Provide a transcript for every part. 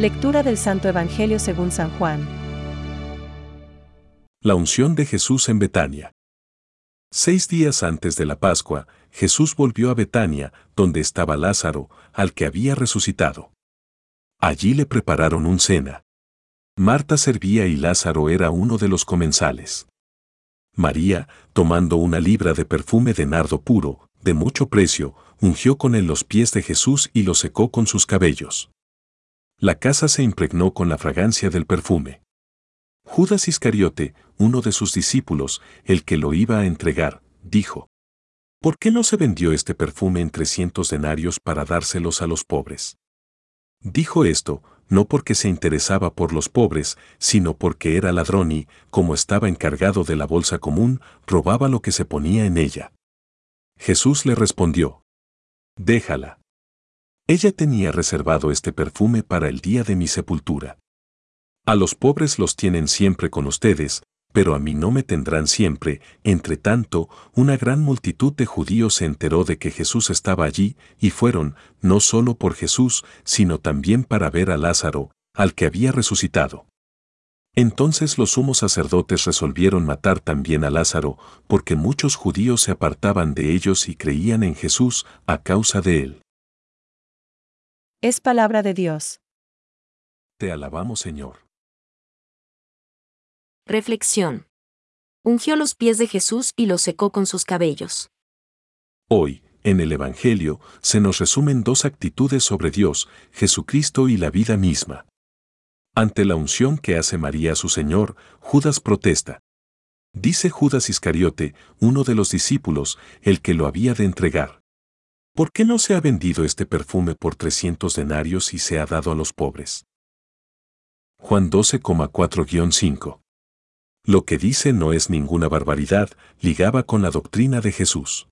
Lectura del Santo Evangelio según San Juan. La unción de Jesús en Betania. Seis días antes de la Pascua, Jesús volvió a Betania, donde estaba Lázaro, al que había resucitado. Allí le prepararon un cena. Marta servía y Lázaro era uno de los comensales. María, tomando una libra de perfume de nardo puro, de mucho precio, ungió con él los pies de Jesús y los secó con sus cabellos. La casa se impregnó con la fragancia del perfume. Judas Iscariote, uno de sus discípulos, el que lo iba a entregar, dijo, ¿Por qué no se vendió este perfume en trescientos denarios para dárselos a los pobres? Dijo esto, no porque se interesaba por los pobres, sino porque era ladrón y, como estaba encargado de la bolsa común, robaba lo que se ponía en ella. Jesús le respondió, Déjala. Ella tenía reservado este perfume para el día de mi sepultura. A los pobres los tienen siempre con ustedes, pero a mí no me tendrán siempre. Entre tanto, una gran multitud de judíos se enteró de que Jesús estaba allí, y fueron, no solo por Jesús, sino también para ver a Lázaro, al que había resucitado. Entonces los sumos sacerdotes resolvieron matar también a Lázaro, porque muchos judíos se apartaban de ellos y creían en Jesús a causa de él. Es palabra de Dios. Te alabamos, Señor. Reflexión. Ungió los pies de Jesús y los secó con sus cabellos. Hoy, en el Evangelio, se nos resumen dos actitudes sobre Dios, Jesucristo y la vida misma. Ante la unción que hace María a su Señor, Judas protesta. Dice Judas Iscariote, uno de los discípulos, el que lo había de entregar. ¿Por qué no se ha vendido este perfume por 300 denarios y se ha dado a los pobres? Juan 12,4-5 lo que dice no es ninguna barbaridad, ligaba con la doctrina de Jesús.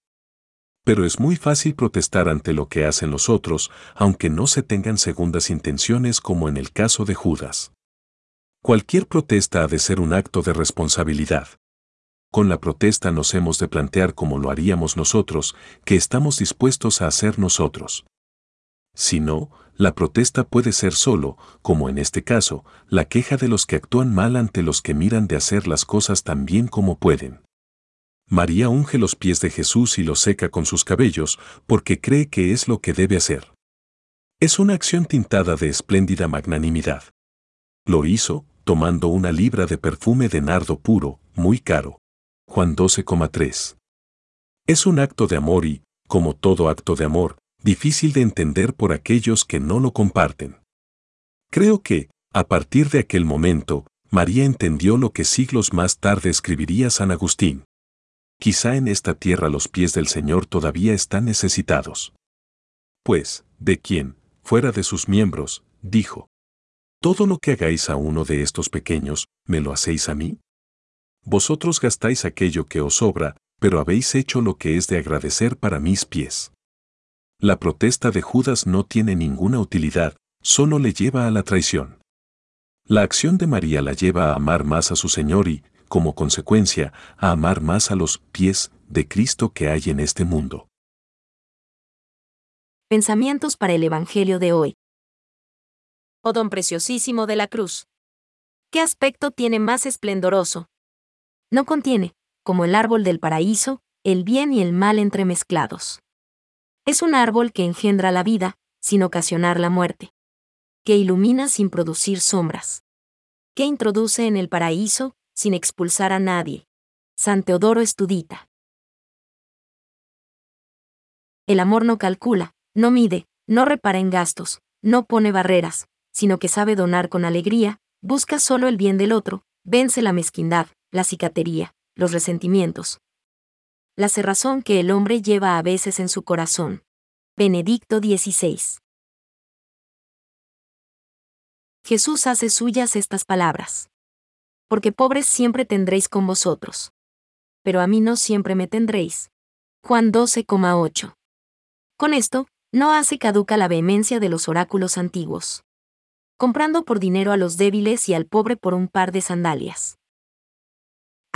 Pero es muy fácil protestar ante lo que hacen los otros, aunque no se tengan segundas intenciones como en el caso de Judas. Cualquier protesta ha de ser un acto de responsabilidad. Con la protesta nos hemos de plantear como lo haríamos nosotros, que estamos dispuestos a hacer nosotros. Si no, la protesta puede ser solo, como en este caso, la queja de los que actúan mal ante los que miran de hacer las cosas tan bien como pueden. María unge los pies de Jesús y los seca con sus cabellos porque cree que es lo que debe hacer. Es una acción tintada de espléndida magnanimidad. Lo hizo, tomando una libra de perfume de nardo puro, muy caro. Juan 12,3. Es un acto de amor y, como todo acto de amor, difícil de entender por aquellos que no lo comparten. Creo que, a partir de aquel momento, María entendió lo que siglos más tarde escribiría San Agustín. Quizá en esta tierra los pies del Señor todavía están necesitados. Pues, de quién, fuera de sus miembros, dijo, Todo lo que hagáis a uno de estos pequeños, ¿me lo hacéis a mí? Vosotros gastáis aquello que os sobra, pero habéis hecho lo que es de agradecer para mis pies. La protesta de Judas no tiene ninguna utilidad, solo le lleva a la traición. La acción de María la lleva a amar más a su Señor y, como consecuencia, a amar más a los pies de Cristo que hay en este mundo. Pensamientos para el Evangelio de hoy. Oh don preciosísimo de la cruz. ¿Qué aspecto tiene más esplendoroso? No contiene, como el árbol del paraíso, el bien y el mal entremezclados. Es un árbol que engendra la vida, sin ocasionar la muerte. Que ilumina sin producir sombras. Que introduce en el paraíso, sin expulsar a nadie. San Teodoro Estudita. El amor no calcula, no mide, no repara en gastos, no pone barreras, sino que sabe donar con alegría, busca solo el bien del otro, vence la mezquindad, la cicatería, los resentimientos, la cerrazón que el hombre lleva a veces en su corazón. Benedicto XVI. Jesús hace suyas estas palabras. Porque pobres siempre tendréis con vosotros. Pero a mí no siempre me tendréis. Juan 12,8. Con esto, no hace caduca la vehemencia de los oráculos antiguos. Comprando por dinero a los débiles y al pobre por un par de sandalias.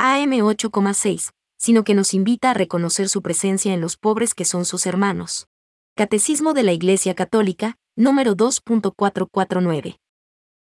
AM 8,6 sino que nos invita a reconocer su presencia en los pobres que son sus hermanos. Catecismo de la Iglesia Católica, número 2.449.